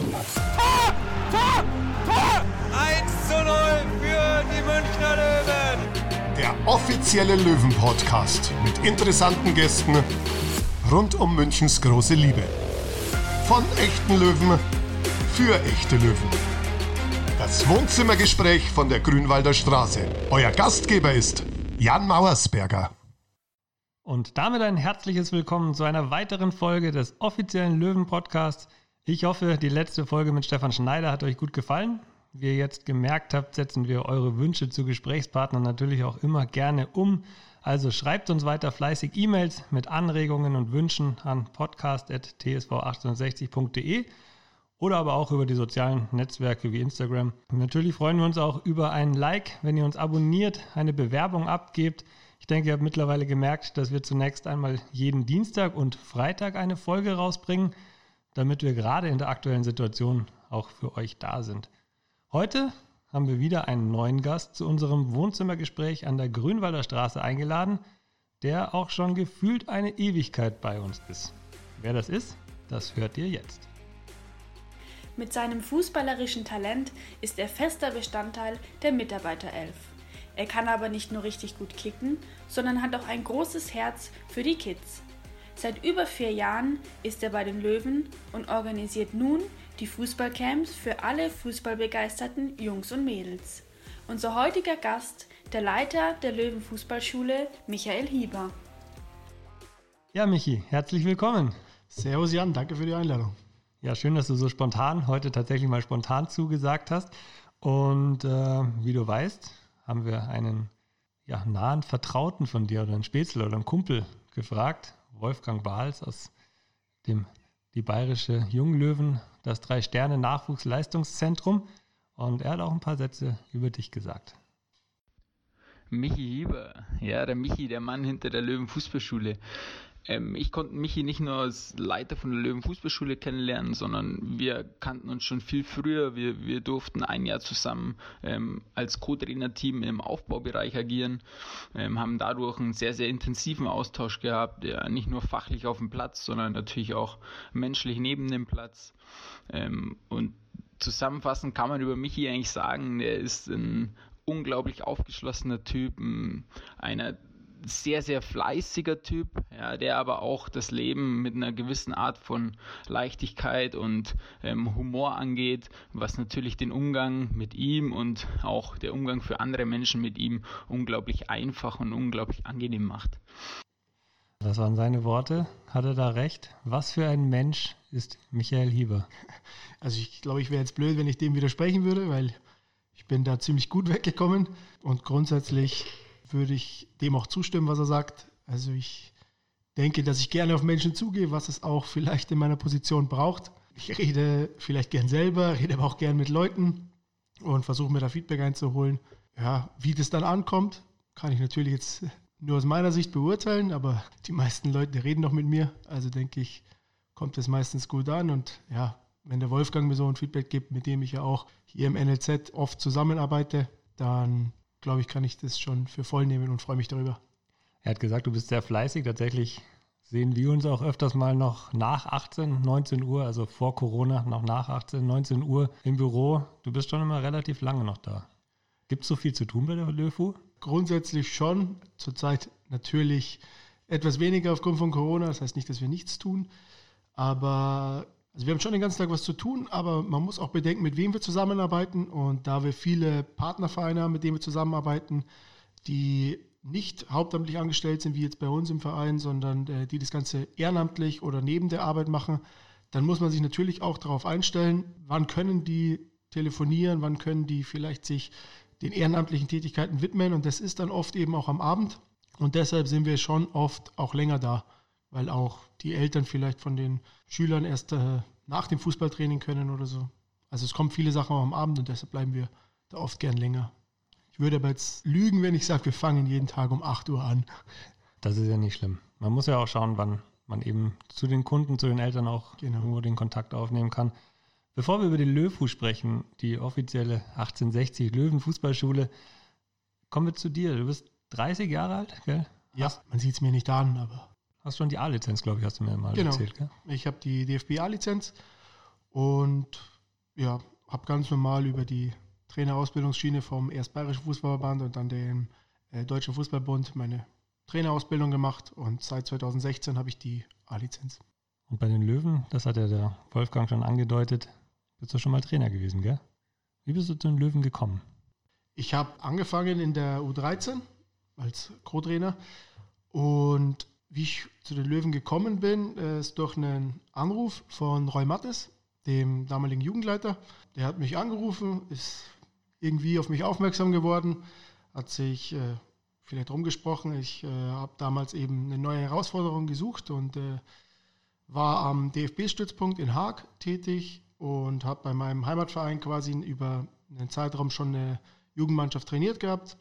Tor! Tor! Tor! 1 zu 0 für die Münchner Löwen. Der offizielle Löwen-Podcast mit interessanten Gästen rund um Münchens große Liebe. Von echten Löwen für echte Löwen. Das Wohnzimmergespräch von der Grünwalder Straße. Euer Gastgeber ist Jan Mauersberger. Und damit ein herzliches Willkommen zu einer weiteren Folge des offiziellen Löwen-Podcasts. Ich hoffe, die letzte Folge mit Stefan Schneider hat euch gut gefallen. Wie ihr jetzt gemerkt habt, setzen wir eure Wünsche zu Gesprächspartnern natürlich auch immer gerne um. Also schreibt uns weiter fleißig E-Mails mit Anregungen und Wünschen an podcast.tsv1860.de oder aber auch über die sozialen Netzwerke wie Instagram. Natürlich freuen wir uns auch über ein Like, wenn ihr uns abonniert, eine Bewerbung abgebt. Ich denke, ihr habt mittlerweile gemerkt, dass wir zunächst einmal jeden Dienstag und Freitag eine Folge rausbringen, damit wir gerade in der aktuellen Situation auch für euch da sind. Heute haben wir wieder einen neuen Gast zu unserem Wohnzimmergespräch an der Grünwalder Straße eingeladen, der auch schon gefühlt eine Ewigkeit bei uns ist. Wer das ist, das hört ihr jetzt. Mit seinem fußballerischen Talent ist er fester Bestandteil der Mitarbeiterelf. Er kann aber nicht nur richtig gut kicken, sondern hat auch ein großes Herz für die Kids. Seit über vier Jahren ist er bei den Löwen und organisiert nun die Fußballcamps für alle fußballbegeisterten Jungs und Mädels. Unser heutiger Gast, der Leiter der Löwen Fußballschule, Michael Hieber. Ja, Michi, herzlich willkommen. Servus Jan, danke für die Einladung. Ja, schön, dass du so spontan heute tatsächlich mal spontan zugesagt hast. Und äh, wie du weißt, haben wir einen ja, nahen Vertrauten von dir oder einen Spätzle oder einen Kumpel gefragt, Wolfgang Bahls aus dem die Bayerische Junglöwen, das Drei-Sterne-Nachwuchsleistungszentrum. Und er hat auch ein paar Sätze über dich gesagt. Michi Hieber, ja, der Michi, der Mann hinter der Löwen Fußballschule. Ähm, ich konnte Michi nicht nur als Leiter von der Löwen Fußballschule kennenlernen, sondern wir kannten uns schon viel früher. Wir, wir durften ein Jahr zusammen ähm, als Co-Trainer-Team im Aufbaubereich agieren, ähm, haben dadurch einen sehr, sehr intensiven Austausch gehabt, ja, nicht nur fachlich auf dem Platz, sondern natürlich auch menschlich neben dem Platz. Ähm, und zusammenfassend kann man über Michi eigentlich sagen, er ist ein unglaublich aufgeschlossener Typ, einer sehr, sehr fleißiger Typ, ja, der aber auch das Leben mit einer gewissen Art von Leichtigkeit und ähm, Humor angeht, was natürlich den Umgang mit ihm und auch der Umgang für andere Menschen mit ihm unglaublich einfach und unglaublich angenehm macht. Das waren seine Worte. Hat er da recht? Was für ein Mensch ist Michael Hieber? Also ich glaube, ich wäre jetzt blöd, wenn ich dem widersprechen würde, weil ich bin da ziemlich gut weggekommen und grundsätzlich würde ich dem auch zustimmen, was er sagt. Also ich denke, dass ich gerne auf Menschen zugehe, was es auch vielleicht in meiner Position braucht. Ich rede vielleicht gern selber, rede aber auch gern mit Leuten und versuche mir da Feedback einzuholen. Ja, wie das dann ankommt, kann ich natürlich jetzt nur aus meiner Sicht beurteilen, aber die meisten Leute reden noch mit mir. Also denke ich, kommt es meistens gut an. Und ja, wenn der Wolfgang mir so ein Feedback gibt, mit dem ich ja auch hier im NLZ oft zusammenarbeite, dann glaube ich, kann ich das schon für voll nehmen und freue mich darüber. Er hat gesagt, du bist sehr fleißig. Tatsächlich sehen wir uns auch öfters mal noch nach 18, 19 Uhr, also vor Corona, noch nach 18, 19 Uhr im Büro. Du bist schon immer relativ lange noch da. Gibt es so viel zu tun bei der LÖFU? Grundsätzlich schon. Zurzeit natürlich etwas weniger aufgrund von Corona. Das heißt nicht, dass wir nichts tun. Aber also wir haben schon den ganzen Tag was zu tun, aber man muss auch bedenken, mit wem wir zusammenarbeiten. Und da wir viele Partnervereine haben, mit denen wir zusammenarbeiten, die nicht hauptamtlich angestellt sind, wie jetzt bei uns im Verein, sondern äh, die das Ganze ehrenamtlich oder neben der Arbeit machen, dann muss man sich natürlich auch darauf einstellen, wann können die telefonieren, wann können die vielleicht sich den ehrenamtlichen Tätigkeiten widmen. Und das ist dann oft eben auch am Abend. Und deshalb sind wir schon oft auch länger da weil auch die Eltern vielleicht von den Schülern erst äh, nach dem Fußballtraining können oder so. Also es kommen viele Sachen auch am Abend und deshalb bleiben wir da oft gern länger. Ich würde aber jetzt lügen, wenn ich sage, wir fangen jeden Tag um 8 Uhr an. Das ist ja nicht schlimm. Man muss ja auch schauen, wann man eben zu den Kunden, zu den Eltern auch genau. irgendwo den Kontakt aufnehmen kann. Bevor wir über die LÖFU sprechen, die offizielle 1860 Löwen Fußballschule, kommen wir zu dir. Du bist 30 Jahre alt, gell? Ja, man sieht es mir nicht an, aber Hast schon die A-Lizenz, glaube ich, hast du mir mal genau. erzählt, gell? Ich habe die DFB A-Lizenz und ja, habe ganz normal über die Trainerausbildungsschiene vom erst Bayerischen Fußballverband und dann dem äh, Deutschen Fußballbund meine Trainerausbildung gemacht und seit 2016 habe ich die A-Lizenz. Und bei den Löwen, das hat ja der Wolfgang schon angedeutet, bist du schon mal Trainer gewesen, gell? Wie bist du zu den Löwen gekommen? Ich habe angefangen in der U13 als Co-Trainer und wie ich zu den Löwen gekommen bin, ist durch einen Anruf von Roy Mattes, dem damaligen Jugendleiter. Der hat mich angerufen, ist irgendwie auf mich aufmerksam geworden, hat sich äh, vielleicht rumgesprochen. Ich äh, habe damals eben eine neue Herausforderung gesucht und äh, war am DFB-Stützpunkt in Haag tätig und habe bei meinem Heimatverein quasi über einen Zeitraum schon eine Jugendmannschaft trainiert gehabt.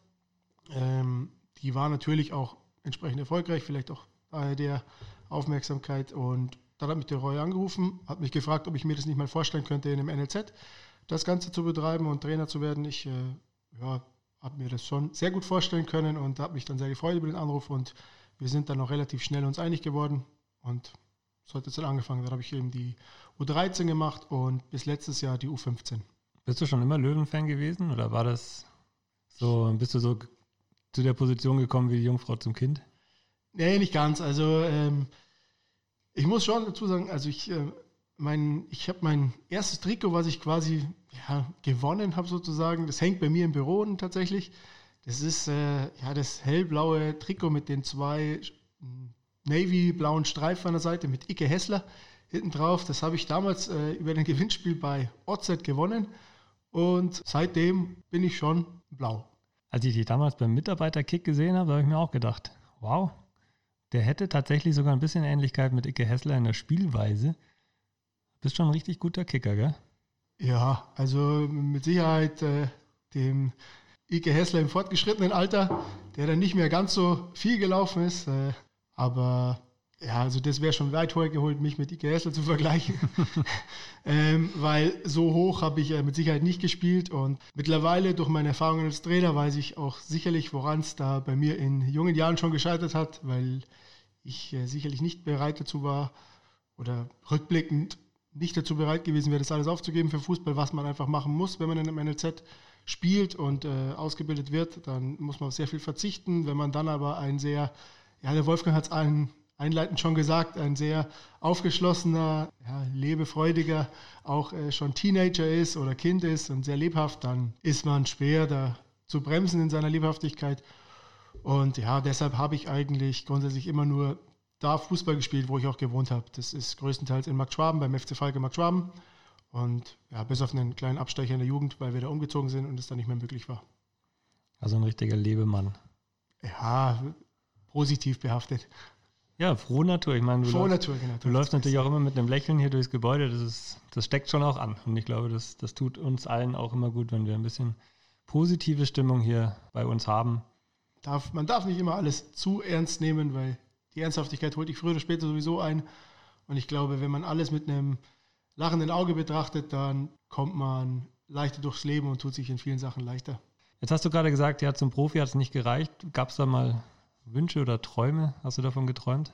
Ähm, die war natürlich auch entsprechend erfolgreich, vielleicht auch der Aufmerksamkeit. Und dann hat mich der Roy angerufen, hat mich gefragt, ob ich mir das nicht mal vorstellen könnte, in einem NLZ das Ganze zu betreiben und Trainer zu werden. Ich äh, ja, habe mir das schon sehr gut vorstellen können und habe mich dann sehr gefreut über den Anruf und wir sind dann noch relativ schnell uns einig geworden und so hat es dann angefangen. Dann habe ich eben die U13 gemacht und bis letztes Jahr die U15. Bist du schon immer Löwen-Fan gewesen oder war das so, bist du so zu der Position gekommen wie die Jungfrau zum Kind? Nee, nicht ganz. Also ähm, ich muss schon dazu sagen, also ich, äh, ich habe mein erstes Trikot, was ich quasi ja, gewonnen habe sozusagen, das hängt bei mir im Büro tatsächlich. Das ist äh, ja das hellblaue Trikot mit den zwei navy-blauen Streifen an der Seite mit Icke Hessler hinten drauf. Das habe ich damals äh, über ein Gewinnspiel bei OZ gewonnen und seitdem bin ich schon blau. Als ich dich damals beim Mitarbeiterkick gesehen habe, habe ich mir auch gedacht, wow, der hätte tatsächlich sogar ein bisschen Ähnlichkeit mit Icke Hessler in der Spielweise. Bist schon ein richtig guter Kicker, gell? Ja, also mit Sicherheit äh, dem Ike Hessler im fortgeschrittenen Alter, der dann nicht mehr ganz so viel gelaufen ist. Äh, aber ja, also das wäre schon weit hergeholt, mich mit Ike Hessler zu vergleichen. ähm, weil so hoch habe ich äh, mit Sicherheit nicht gespielt. Und mittlerweile durch meine Erfahrungen als Trainer weiß ich auch sicherlich, woran es da bei mir in jungen Jahren schon gescheitert hat, weil ich äh, sicherlich nicht bereit dazu war oder rückblickend nicht dazu bereit gewesen wäre, das alles aufzugeben für Fußball, was man einfach machen muss, wenn man in einem NLZ spielt und äh, ausgebildet wird, dann muss man auf sehr viel verzichten. Wenn man dann aber ein sehr, ja, der Wolfgang hat es ein, einleitend schon gesagt, ein sehr aufgeschlossener, ja, lebefreudiger, auch äh, schon Teenager ist oder Kind ist und sehr lebhaft, dann ist man schwer da zu bremsen in seiner Lebhaftigkeit. Und ja, deshalb habe ich eigentlich grundsätzlich immer nur da Fußball gespielt, wo ich auch gewohnt habe. Das ist größtenteils in Markt Schwaben, beim FC Falke Markt Schwaben. Und ja, bis auf einen kleinen Abstecher in der Jugend, weil wir da umgezogen sind und es dann nicht mehr möglich war. Also ein richtiger Lebemann. Ja, positiv behaftet. Ja, frohe Natur. Ich meine, du, Frohe läufst, Natur, genau. du läufst natürlich auch immer mit einem Lächeln hier durchs Gebäude. Das, ist, das steckt schon auch an. Und ich glaube, das, das tut uns allen auch immer gut, wenn wir ein bisschen positive Stimmung hier bei uns haben. Darf, man darf nicht immer alles zu ernst nehmen, weil die Ernsthaftigkeit holt dich früher oder später sowieso ein. Und ich glaube, wenn man alles mit einem lachenden Auge betrachtet, dann kommt man leichter durchs Leben und tut sich in vielen Sachen leichter. Jetzt hast du gerade gesagt, ja, zum Profi hat es nicht gereicht. Gab es da mal Wünsche oder Träume? Hast du davon geträumt?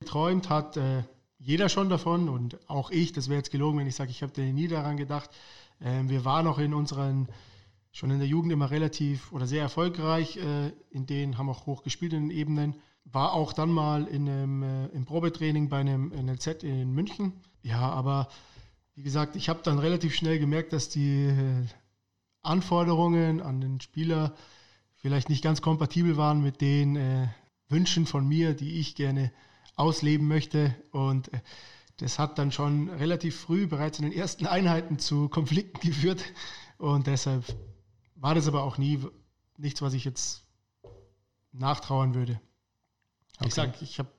Geträumt hat äh, jeder schon davon und auch ich. Das wäre jetzt gelogen, wenn ich sage, ich habe nie daran gedacht. Ähm, wir waren auch in unseren, schon in der Jugend immer relativ oder sehr erfolgreich. Äh, in denen haben auch hoch gespielt in den Ebenen. War auch dann mal in einem, äh, im Probetraining bei einem NLZ in München. Ja, aber wie gesagt, ich habe dann relativ schnell gemerkt, dass die äh, Anforderungen an den Spieler vielleicht nicht ganz kompatibel waren mit den äh, Wünschen von mir, die ich gerne ausleben möchte. Und äh, das hat dann schon relativ früh, bereits in den ersten Einheiten, zu Konflikten geführt. Und deshalb war das aber auch nie nichts, was ich jetzt nachtrauern würde. Okay. Ich sage, ich habe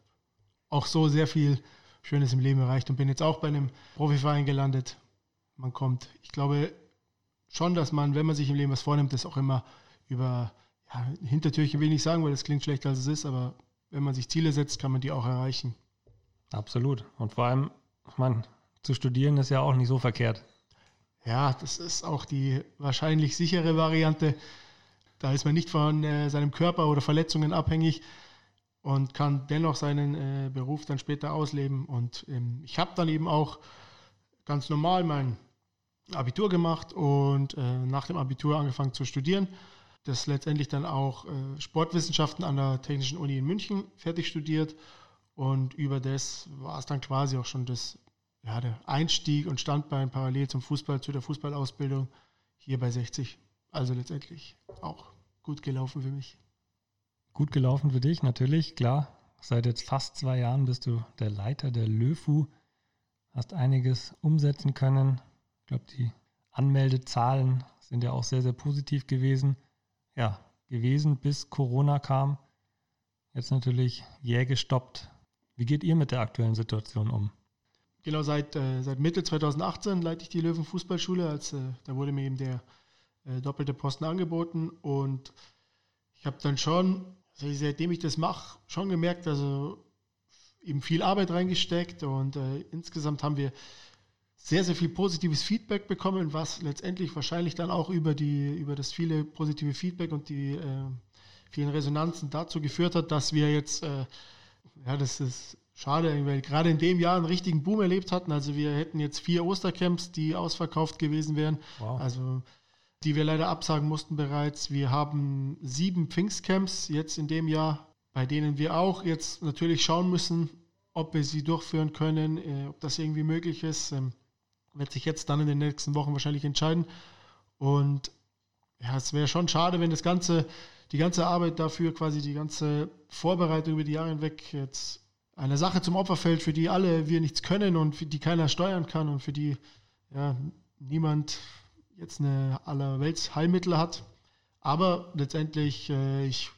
auch so sehr viel Schönes im Leben erreicht und bin jetzt auch bei einem Profiverein gelandet. Man kommt, ich glaube schon, dass man, wenn man sich im Leben was vornimmt, das auch immer über ja, Hintertürchen will ich nicht sagen, weil das klingt schlechter als es ist, aber wenn man sich Ziele setzt, kann man die auch erreichen. Absolut. Und vor allem, ich meine, zu studieren ist ja auch nicht so verkehrt. Ja, das ist auch die wahrscheinlich sichere Variante. Da ist man nicht von äh, seinem Körper oder Verletzungen abhängig und kann dennoch seinen äh, Beruf dann später ausleben. Und ähm, ich habe dann eben auch ganz normal mein Abitur gemacht und äh, nach dem Abitur angefangen zu studieren. Das letztendlich dann auch äh, Sportwissenschaften an der Technischen Uni in München fertig studiert. Und über das war es dann quasi auch schon das, ja, der Einstieg und Standbein parallel zum Fußball, zu der Fußballausbildung hier bei 60. Also letztendlich auch gut gelaufen für mich. Gut gelaufen für dich, natürlich, klar. Seit jetzt fast zwei Jahren bist du der Leiter der LÖFU, hast einiges umsetzen können. Ich glaube, die Anmeldezahlen sind ja auch sehr, sehr positiv gewesen. Ja, gewesen, bis Corona kam. Jetzt natürlich jäh gestoppt. Wie geht ihr mit der aktuellen Situation um? Genau, seit, äh, seit Mitte 2018 leite ich die Löwen Fußballschule. Als, äh, da wurde mir eben der äh, doppelte Posten angeboten und ich habe dann schon, also seitdem ich das mache, schon gemerkt, also eben viel Arbeit reingesteckt und äh, insgesamt haben wir sehr, sehr viel positives Feedback bekommen, was letztendlich wahrscheinlich dann auch über, die, über das viele positive Feedback und die äh, vielen Resonanzen dazu geführt hat, dass wir jetzt, äh, ja, das ist schade, weil gerade in dem Jahr einen richtigen Boom erlebt hatten. Also wir hätten jetzt vier Ostercamps, die ausverkauft gewesen wären. Wow. Also die wir leider absagen mussten bereits. Wir haben sieben Pfingstcamps jetzt in dem Jahr, bei denen wir auch jetzt natürlich schauen müssen, ob wir sie durchführen können, äh, ob das irgendwie möglich ist. Ähm, wird sich jetzt dann in den nächsten Wochen wahrscheinlich entscheiden. Und ja, es wäre schon schade, wenn das ganze, die ganze Arbeit dafür, quasi die ganze Vorbereitung über die Jahre hinweg jetzt eine Sache zum Opfer fällt, für die alle wir nichts können und für die keiner steuern kann und für die ja, niemand jetzt eine allerwelts Heilmittel hat. Aber letztendlich, äh, ich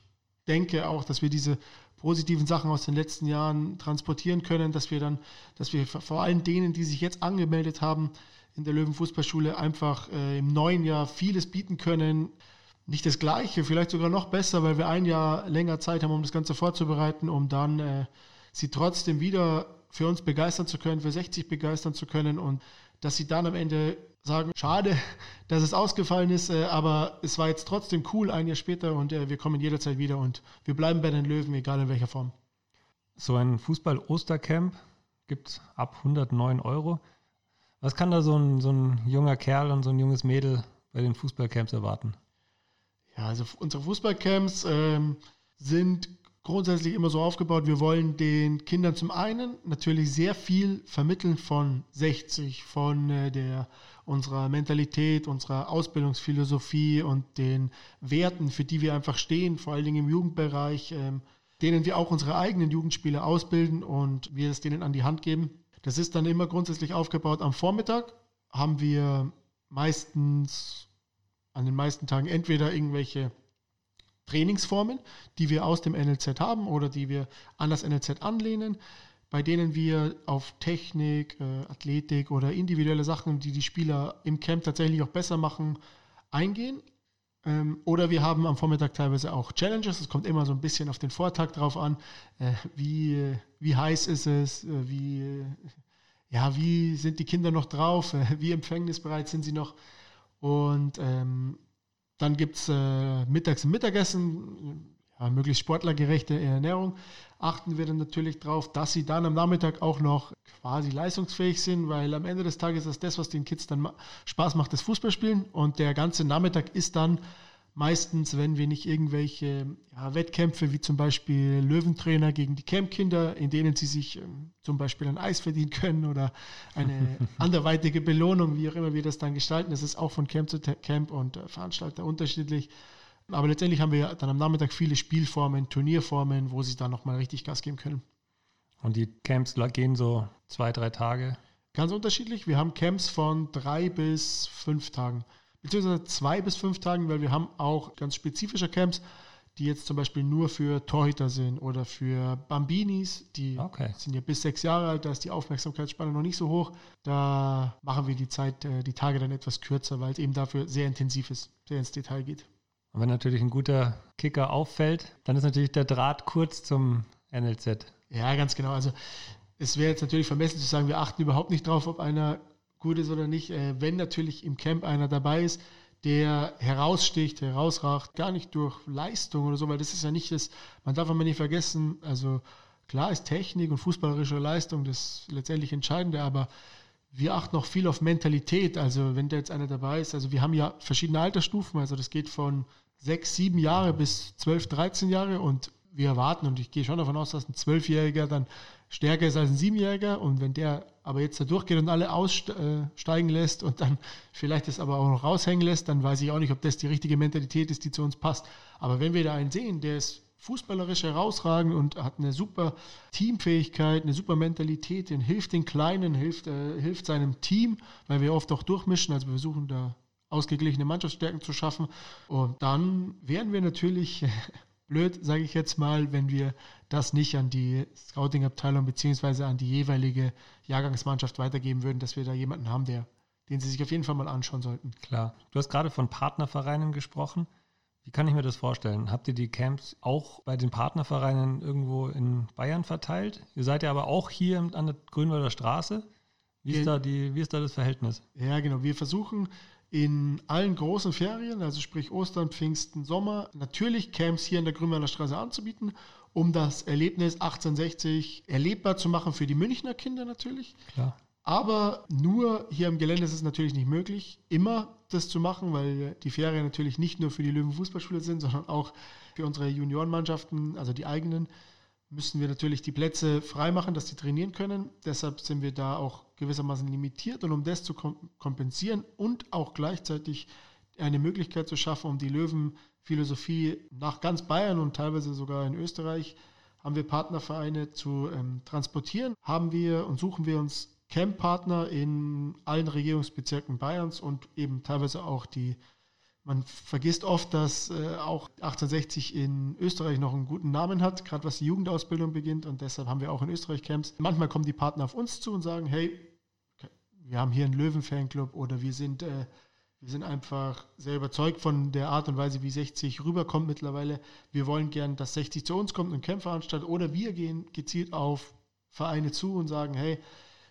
denke auch, dass wir diese positiven Sachen aus den letzten Jahren transportieren können, dass wir dann, dass wir vor allem denen, die sich jetzt angemeldet haben in der Löwenfußballschule, einfach äh, im neuen Jahr vieles bieten können. Nicht das Gleiche, vielleicht sogar noch besser, weil wir ein Jahr länger Zeit haben, um das Ganze vorzubereiten, um dann äh, sie trotzdem wieder für uns begeistern zu können, für 60 begeistern zu können und dass sie dann am Ende sagen, schade, dass es ausgefallen ist, äh, aber es war jetzt trotzdem cool ein Jahr später und äh, wir kommen jederzeit wieder und wir bleiben bei den Löwen, egal in welcher Form. So ein Fußball-Ostercamp gibt es ab 109 Euro. Was kann da so ein, so ein junger Kerl und so ein junges Mädel bei den Fußballcamps erwarten? Ja, also unsere Fußballcamps ähm, sind grundsätzlich immer so aufgebaut, wir wollen den Kindern zum einen natürlich sehr viel vermitteln von 60, von äh, der unserer Mentalität, unserer Ausbildungsphilosophie und den Werten, für die wir einfach stehen, vor allen Dingen im Jugendbereich, ähm, denen wir auch unsere eigenen Jugendspiele ausbilden und wir es denen an die Hand geben. Das ist dann immer grundsätzlich aufgebaut. Am Vormittag haben wir meistens an den meisten Tagen entweder irgendwelche Trainingsformen, die wir aus dem NLZ haben oder die wir an das NLZ anlehnen, bei denen wir auf Technik, äh, Athletik oder individuelle Sachen, die die Spieler im Camp tatsächlich auch besser machen, eingehen. Ähm, oder wir haben am Vormittag teilweise auch Challenges. Es kommt immer so ein bisschen auf den Vortag drauf an, äh, wie, wie heiß ist es, äh, wie, ja, wie sind die Kinder noch drauf, äh, wie empfängnisbereit sind sie noch. Und ähm, dann gibt es äh, mittags ein Mittagessen, ja, möglichst sportlergerechte Ernährung. Achten wir dann natürlich darauf, dass sie dann am Nachmittag auch noch quasi leistungsfähig sind, weil am Ende des Tages ist das, was den Kids dann Spaß macht, das Fußballspielen. Und der ganze Nachmittag ist dann meistens, wenn wir nicht irgendwelche ja, Wettkämpfe wie zum Beispiel Löwentrainer gegen die Campkinder, in denen sie sich ähm, zum Beispiel ein Eis verdienen können oder eine anderweitige Belohnung, wie auch immer wir das dann gestalten. Das ist auch von Camp zu Camp und äh, Veranstalter unterschiedlich. Aber letztendlich haben wir dann am Nachmittag viele Spielformen, Turnierformen, wo sie dann nochmal richtig Gas geben können. Und die Camps gehen so zwei, drei Tage? Ganz unterschiedlich. Wir haben Camps von drei bis fünf Tagen beziehungsweise zwei bis fünf Tagen, weil wir haben auch ganz spezifische Camps, die jetzt zum Beispiel nur für Torhüter sind oder für Bambinis, die okay. sind ja bis sechs Jahre alt, da ist die Aufmerksamkeitsspanne noch nicht so hoch. Da machen wir die Zeit, äh, die Tage dann etwas kürzer, weil es eben dafür sehr intensiv ist, sehr ins Detail geht. Und wenn natürlich ein guter Kicker auffällt, dann ist natürlich der Draht kurz zum NLZ. Ja, ganz genau. Also es wäre jetzt natürlich vermessen zu sagen, wir achten überhaupt nicht drauf, ob einer gut ist oder nicht, äh, wenn natürlich im Camp einer dabei ist, der heraussticht, herausracht, gar nicht durch Leistung oder so, weil das ist ja nicht das, man darf aber nicht vergessen, also klar ist Technik und fußballerische Leistung das letztendlich Entscheidende, aber wir achten auch viel auf Mentalität. Also wenn da jetzt einer dabei ist, also wir haben ja verschiedene Altersstufen, also das geht von sechs, sieben Jahre bis zwölf, dreizehn Jahre und wir erwarten, und ich gehe schon davon aus, dass ein Zwölfjähriger dann stärker ist als ein Siebenjähriger. Und wenn der aber jetzt da durchgeht und alle aussteigen lässt und dann vielleicht das aber auch noch raushängen lässt, dann weiß ich auch nicht, ob das die richtige Mentalität ist, die zu uns passt. Aber wenn wir da einen sehen, der ist fußballerisch herausragend und hat eine super Teamfähigkeit, eine super Mentalität, den hilft den Kleinen, hilft, äh, hilft seinem Team, weil wir oft auch durchmischen, also wir versuchen da ausgeglichene Mannschaftsstärken zu schaffen. Und dann werden wir natürlich blöd, sage ich jetzt mal, wenn wir das nicht an die Scouting-Abteilung beziehungsweise an die jeweilige Jahrgangsmannschaft weitergeben würden, dass wir da jemanden haben, der, den sie sich auf jeden Fall mal anschauen sollten. Klar. Du hast gerade von Partnervereinen gesprochen. Wie kann ich mir das vorstellen? Habt ihr die Camps auch bei den Partnervereinen irgendwo in Bayern verteilt? Ihr seid ja aber auch hier an der Grünwalder Straße. Wie ist, da die, wie ist da das Verhältnis? Ja, genau. Wir versuchen in allen großen Ferien, also sprich Ostern, Pfingsten, Sommer, natürlich Camps hier in der Grünwalder Straße anzubieten, um das Erlebnis 1860 erlebbar zu machen für die Münchner Kinder natürlich. Klar. Aber nur hier im Gelände ist es natürlich nicht möglich, immer das zu machen, weil die Ferien natürlich nicht nur für die Löwen Fußballschule sind, sondern auch für unsere Juniorenmannschaften, also die eigenen, müssen wir natürlich die Plätze freimachen, dass sie trainieren können. Deshalb sind wir da auch gewissermaßen limitiert und um das zu kompensieren und auch gleichzeitig eine Möglichkeit zu schaffen, um die Löwenphilosophie nach ganz Bayern und teilweise sogar in Österreich haben wir Partnervereine zu ähm, transportieren, haben wir und suchen wir uns Camppartner in allen Regierungsbezirken Bayerns und eben teilweise auch die man vergisst oft, dass äh, auch 1860 in Österreich noch einen guten Namen hat, gerade was die Jugendausbildung beginnt. Und deshalb haben wir auch in Österreich Camps. Manchmal kommen die Partner auf uns zu und sagen, hey, wir haben hier einen Löwen-Fanclub oder wir sind, äh, wir sind einfach sehr überzeugt von der Art und Weise, wie 60 rüberkommt mittlerweile. Wir wollen gern, dass 60 zu uns kommt und Camp veranstaltet. Oder wir gehen gezielt auf Vereine zu und sagen, hey,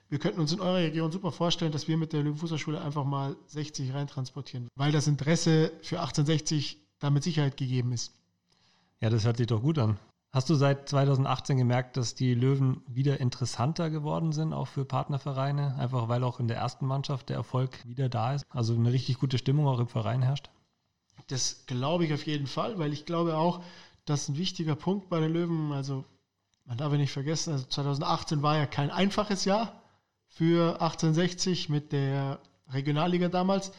wir könnten uns in eurer Region super vorstellen, dass wir mit der Löwenfußballschule einfach mal 60 reintransportieren, weil das Interesse für 1860 da mit Sicherheit gegeben ist. Ja, das hört sich doch gut an. Hast du seit 2018 gemerkt, dass die Löwen wieder interessanter geworden sind, auch für Partnervereine? Einfach weil auch in der ersten Mannschaft der Erfolg wieder da ist? Also eine richtig gute Stimmung auch im Verein herrscht? Das glaube ich auf jeden Fall, weil ich glaube auch, dass ein wichtiger Punkt bei den Löwen, also man darf ja nicht vergessen, also 2018 war ja kein einfaches Jahr für 1860 mit der Regionalliga damals.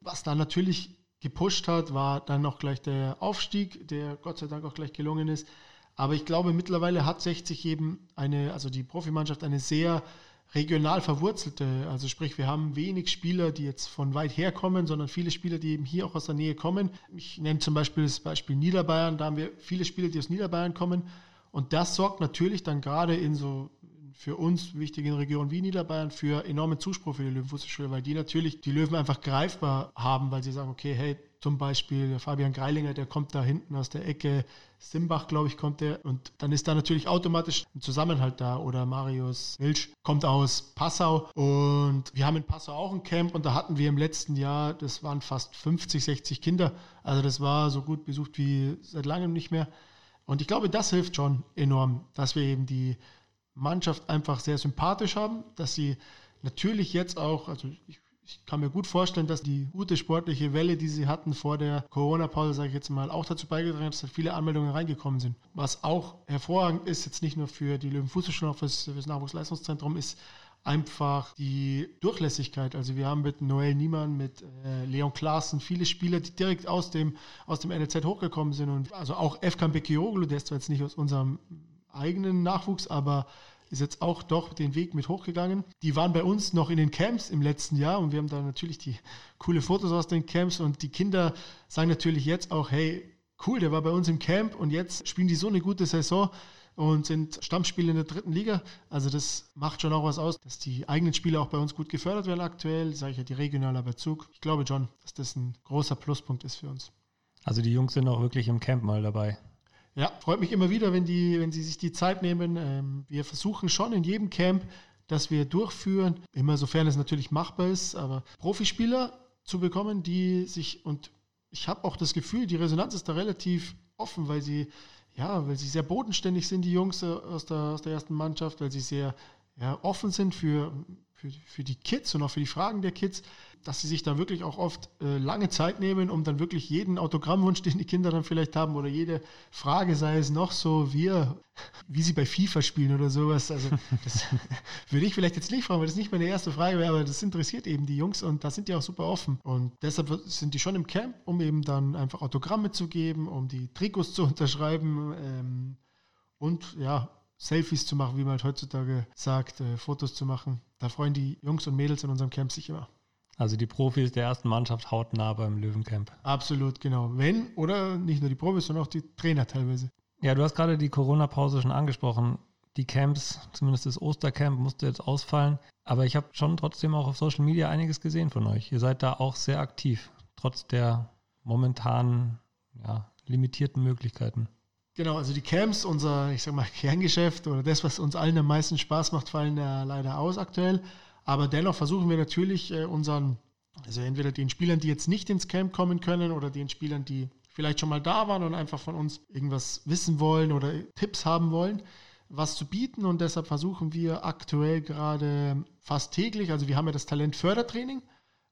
Was dann natürlich gepusht hat, war dann noch gleich der Aufstieg, der Gott sei Dank auch gleich gelungen ist. Aber ich glaube, mittlerweile hat 60 eben eine, also die Profimannschaft eine sehr regional verwurzelte, also sprich, wir haben wenig Spieler, die jetzt von weit her kommen, sondern viele Spieler, die eben hier auch aus der Nähe kommen. Ich nenne zum Beispiel das Beispiel Niederbayern, da haben wir viele Spieler, die aus Niederbayern kommen. Und das sorgt natürlich dann gerade in so für uns wichtigen Regionen wie Niederbayern für enormen Zuspruch für die Löwenfußballschule, weil die natürlich die Löwen einfach greifbar haben, weil sie sagen, okay, hey, zum Beispiel Fabian Greilinger, der kommt da hinten aus der Ecke, Simbach, glaube ich, kommt der und dann ist da natürlich automatisch ein Zusammenhalt da oder Marius Wilsch kommt aus Passau und wir haben in Passau auch ein Camp und da hatten wir im letzten Jahr, das waren fast 50, 60 Kinder, also das war so gut besucht wie seit langem nicht mehr. Und ich glaube, das hilft schon enorm, dass wir eben die Mannschaft einfach sehr sympathisch haben, dass sie natürlich jetzt auch, also ich, ich kann mir gut vorstellen, dass die gute sportliche Welle, die sie hatten vor der Corona-Pause, sage ich jetzt mal, auch dazu beigetragen hat, dass viele Anmeldungen reingekommen sind. Was auch hervorragend ist, jetzt nicht nur für die Löwenfußballschule, auch für das Nachwuchsleistungszentrum, ist einfach die Durchlässigkeit. Also wir haben mit Noel Niemann, mit äh, Leon Klaassen viele Spieler, die direkt aus dem, aus dem NLZ hochgekommen sind. Und also auch Efkan Bekioglu, der ist zwar jetzt nicht aus unserem eigenen Nachwuchs, aber ist jetzt auch doch den Weg mit hochgegangen. Die waren bei uns noch in den Camps im letzten Jahr und wir haben da natürlich die coole Fotos aus den Camps und die Kinder sagen natürlich jetzt auch, hey, cool, der war bei uns im Camp und jetzt spielen die so eine gute Saison und sind Stammspieler in der dritten Liga. Also das macht schon auch was aus, dass die eigenen Spieler auch bei uns gut gefördert werden aktuell, sage ich ja, die regionaler Bezug. Ich glaube schon, dass das ein großer Pluspunkt ist für uns. Also die Jungs sind auch wirklich im Camp mal dabei. Ja, freut mich immer wieder, wenn, die, wenn Sie sich die Zeit nehmen. Ähm, wir versuchen schon in jedem Camp, das wir durchführen, immer sofern es natürlich machbar ist, aber Profispieler zu bekommen, die sich, und ich habe auch das Gefühl, die Resonanz ist da relativ offen, weil sie, ja, weil sie sehr bodenständig sind, die Jungs aus der, aus der ersten Mannschaft, weil sie sehr ja, offen sind für für, für die Kids und auch für die Fragen der Kids, dass sie sich da wirklich auch oft äh, lange Zeit nehmen, um dann wirklich jeden Autogrammwunsch, den die Kinder dann vielleicht haben oder jede Frage, sei es noch so, wir, wie sie bei FIFA spielen oder sowas. Also das würde ich vielleicht jetzt nicht fragen, weil das nicht meine erste Frage wäre, aber das interessiert eben die Jungs und da sind die auch super offen. Und deshalb sind die schon im Camp, um eben dann einfach Autogramme zu geben, um die Trikots zu unterschreiben ähm, und ja, Selfies zu machen, wie man halt heutzutage sagt, äh, Fotos zu machen. Da freuen die Jungs und Mädels in unserem Camp sich immer. Also die Profis der ersten Mannschaft hautnah beim Löwencamp. Absolut, genau. Wenn oder nicht nur die Profis, sondern auch die Trainer teilweise. Ja, du hast gerade die Corona-Pause schon angesprochen. Die Camps, zumindest das Ostercamp, musste jetzt ausfallen. Aber ich habe schon trotzdem auch auf Social Media einiges gesehen von euch. Ihr seid da auch sehr aktiv, trotz der momentanen ja, limitierten Möglichkeiten. Genau, also die Camps, unser, ich sag mal, Kerngeschäft oder das, was uns allen am meisten Spaß macht, fallen ja leider aus aktuell. Aber dennoch versuchen wir natürlich äh, unseren, also entweder den Spielern, die jetzt nicht ins Camp kommen können oder den Spielern, die vielleicht schon mal da waren und einfach von uns irgendwas wissen wollen oder Tipps haben wollen, was zu bieten. Und deshalb versuchen wir aktuell gerade fast täglich, also wir haben ja das Talentfördertraining,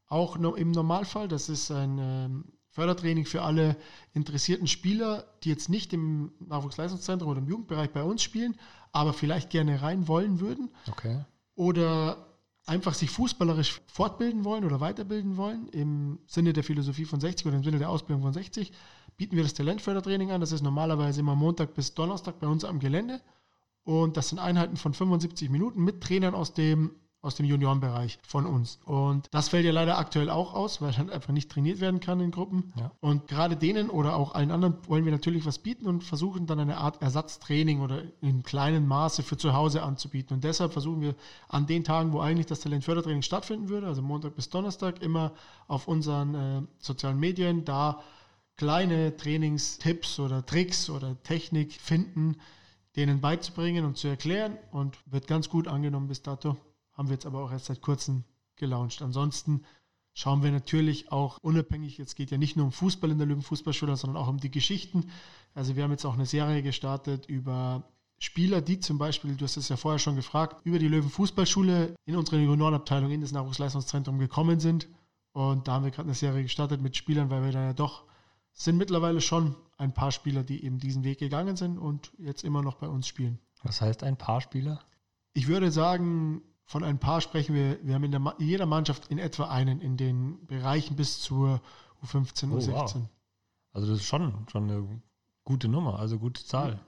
auch im Normalfall. Das ist ein ähm, Fördertraining für alle interessierten Spieler, die jetzt nicht im Nachwuchsleistungszentrum oder im Jugendbereich bei uns spielen, aber vielleicht gerne rein wollen würden. Okay. Oder einfach sich fußballerisch fortbilden wollen oder weiterbilden wollen, im Sinne der Philosophie von 60 oder im Sinne der Ausbildung von 60, bieten wir das Talentfördertraining an. Das ist normalerweise immer Montag bis Donnerstag bei uns am Gelände. Und das sind Einheiten von 75 Minuten mit Trainern aus dem aus dem Juniorenbereich von uns. Und das fällt ja leider aktuell auch aus, weil dann einfach nicht trainiert werden kann in Gruppen. Ja. Und gerade denen oder auch allen anderen wollen wir natürlich was bieten und versuchen dann eine Art Ersatztraining oder in kleinem Maße für zu Hause anzubieten. Und deshalb versuchen wir an den Tagen, wo eigentlich das Talentfördertraining stattfinden würde, also Montag bis Donnerstag, immer auf unseren äh, sozialen Medien da kleine Trainingstipps oder Tricks oder Technik finden, denen beizubringen und zu erklären und wird ganz gut angenommen bis dato haben wir jetzt aber auch erst seit kurzem gelauncht. Ansonsten schauen wir natürlich auch unabhängig, jetzt geht ja nicht nur um Fußball in der Löwenfußballschule, sondern auch um die Geschichten. Also wir haben jetzt auch eine Serie gestartet über Spieler, die zum Beispiel, du hast es ja vorher schon gefragt, über die Löwenfußballschule in unsere Juniorenabteilung in das Nachwuchsleistungszentrum gekommen sind. Und da haben wir gerade eine Serie gestartet mit Spielern, weil wir da ja doch sind mittlerweile schon ein paar Spieler, die eben diesen Weg gegangen sind und jetzt immer noch bei uns spielen. Was heißt ein paar Spieler? Ich würde sagen, von ein paar sprechen wir, wir haben in, der, jeder Mannschaft in etwa einen in den Bereichen bis zur U15, oh, U16. Wow. Also das ist schon, schon eine gute Nummer, also gute Zahl.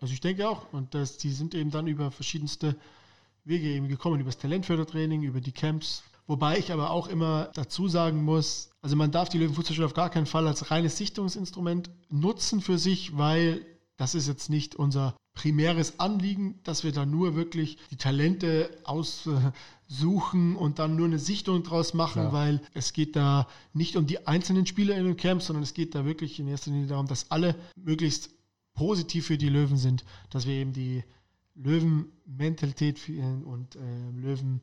Also ich denke auch. Und das, die sind eben dann über verschiedenste Wege eben gekommen, über das Talentfördertraining, über die Camps. Wobei ich aber auch immer dazu sagen muss, also man darf die Löwenfußballschule auf gar keinen Fall als reines Sichtungsinstrument nutzen für sich, weil das ist jetzt nicht unser primäres Anliegen, dass wir da nur wirklich die Talente aussuchen und dann nur eine Sichtung draus machen, Klar. weil es geht da nicht um die einzelnen Spieler in den Camps, sondern es geht da wirklich in erster Linie darum, dass alle möglichst positiv für die Löwen sind, dass wir eben die Löwen-Mentalität und äh, Löwen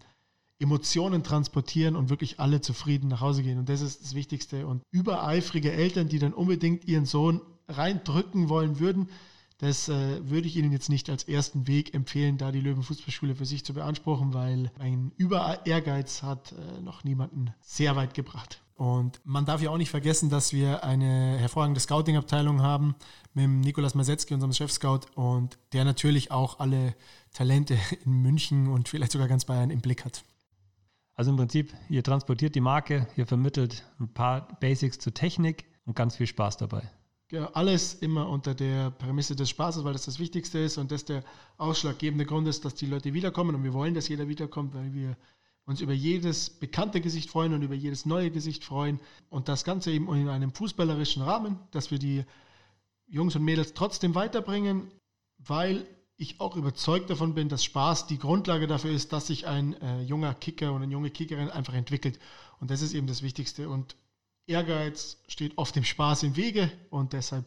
Emotionen transportieren und wirklich alle zufrieden nach Hause gehen. Und das ist das Wichtigste. Und übereifrige Eltern, die dann unbedingt ihren Sohn reindrücken wollen würden, das äh, würde ich Ihnen jetzt nicht als ersten Weg empfehlen, da die Löwenfußballschule für sich zu beanspruchen, weil ein Über-Ehrgeiz hat äh, noch niemanden sehr weit gebracht. Und man darf ja auch nicht vergessen, dass wir eine hervorragende Scouting-Abteilung haben mit Nikolas Masetzky, unserem Chef-Scout, und der natürlich auch alle Talente in München und vielleicht sogar ganz Bayern im Blick hat. Also im Prinzip, ihr transportiert die Marke, ihr vermittelt ein paar Basics zur Technik und ganz viel Spaß dabei. Alles immer unter der Prämisse des Spaßes, weil das das Wichtigste ist und das der ausschlaggebende Grund ist, dass die Leute wiederkommen und wir wollen, dass jeder wiederkommt, weil wir uns über jedes bekannte Gesicht freuen und über jedes neue Gesicht freuen und das Ganze eben in einem fußballerischen Rahmen, dass wir die Jungs und Mädels trotzdem weiterbringen, weil ich auch überzeugt davon bin, dass Spaß die Grundlage dafür ist, dass sich ein äh, junger Kicker und eine junge Kickerin einfach entwickelt. Und das ist eben das Wichtigste. Und Ehrgeiz steht oft dem Spaß im Wege und deshalb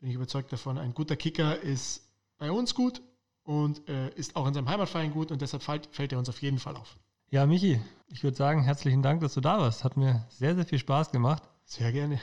bin ich überzeugt davon, ein guter Kicker ist bei uns gut und äh, ist auch in seinem Heimatverein gut und deshalb fällt, fällt er uns auf jeden Fall auf. Ja, Michi, ich würde sagen, herzlichen Dank, dass du da warst. Hat mir sehr, sehr viel Spaß gemacht. Sehr gerne.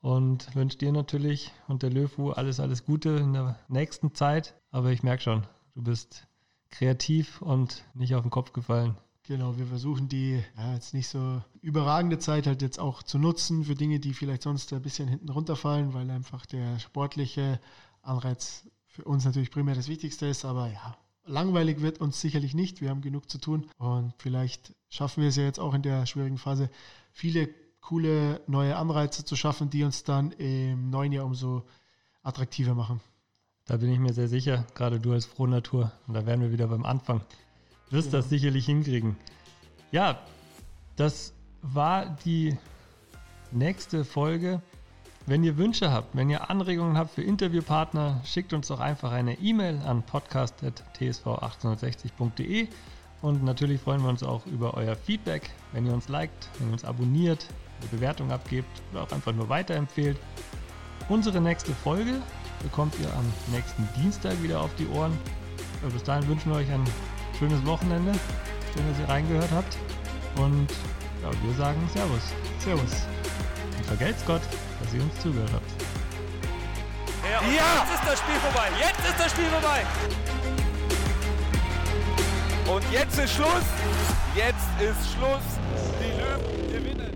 Und wünsche dir natürlich und der LÖFU alles, alles Gute in der nächsten Zeit. Aber ich merke schon, du bist kreativ und nicht auf den Kopf gefallen. Genau, wir versuchen die ja, jetzt nicht so überragende Zeit halt jetzt auch zu nutzen für Dinge, die vielleicht sonst ein bisschen hinten runterfallen, weil einfach der sportliche Anreiz für uns natürlich primär das Wichtigste ist. Aber ja, langweilig wird uns sicherlich nicht. Wir haben genug zu tun und vielleicht schaffen wir es ja jetzt auch in der schwierigen Phase, viele coole neue Anreize zu schaffen, die uns dann im neuen Jahr umso attraktiver machen. Da bin ich mir sehr sicher, gerade du als Frohnatur. Und da wären wir wieder beim Anfang. Wirst genau. das sicherlich hinkriegen. Ja, das war die nächste Folge. Wenn ihr Wünsche habt, wenn ihr Anregungen habt für Interviewpartner, schickt uns doch einfach eine E-Mail an podcast.tsv1860.de und natürlich freuen wir uns auch über euer Feedback, wenn ihr uns liked, wenn ihr uns abonniert, eine Bewertung abgebt oder auch einfach nur weiterempfehlt. Unsere nächste Folge bekommt ihr am nächsten Dienstag wieder auf die Ohren. Und bis dahin wünschen wir euch ein schönes Wochenende. Schön, dass ihr reingehört habt. Und ja, wir sagen Servus. Servus. Und vergelt's Gott, dass ihr uns zugehört habt. Ja, ja, jetzt ist das Spiel vorbei. Jetzt ist das Spiel vorbei. Und jetzt ist Schluss. Jetzt ist Schluss. Die Löwen gewinnen.